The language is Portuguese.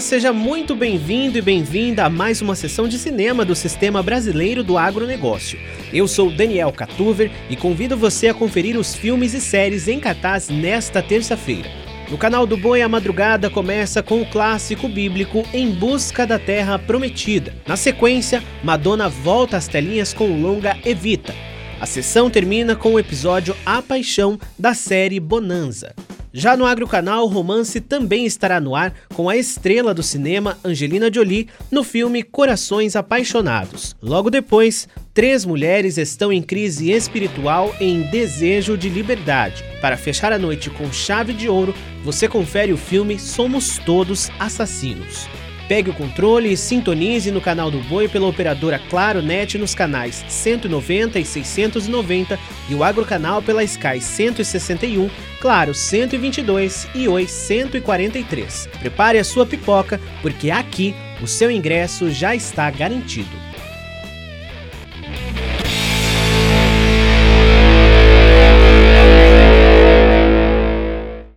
seja muito bem-vindo e bem-vinda a mais uma sessão de cinema do Sistema Brasileiro do Agronegócio. Eu sou Daniel Catuver e convido você a conferir os filmes e séries em cartaz nesta terça-feira. No canal do Boi, a madrugada começa com o clássico bíblico Em Busca da Terra Prometida. Na sequência, Madonna volta às telinhas com o longa Evita. A sessão termina com o episódio A Paixão da série Bonanza. Já no Agrocanal, o romance também estará no ar com a estrela do cinema Angelina Jolie no filme Corações Apaixonados. Logo depois, três mulheres estão em crise espiritual em desejo de liberdade. Para fechar a noite com chave de ouro, você confere o filme Somos Todos Assassinos. Pegue o controle e sintonize no canal do Boi pela operadora Claro Net nos canais 190 e 690 e o Agrocanal pela Sky 161, Claro 122 e Oi 143. Prepare a sua pipoca, porque aqui o seu ingresso já está garantido.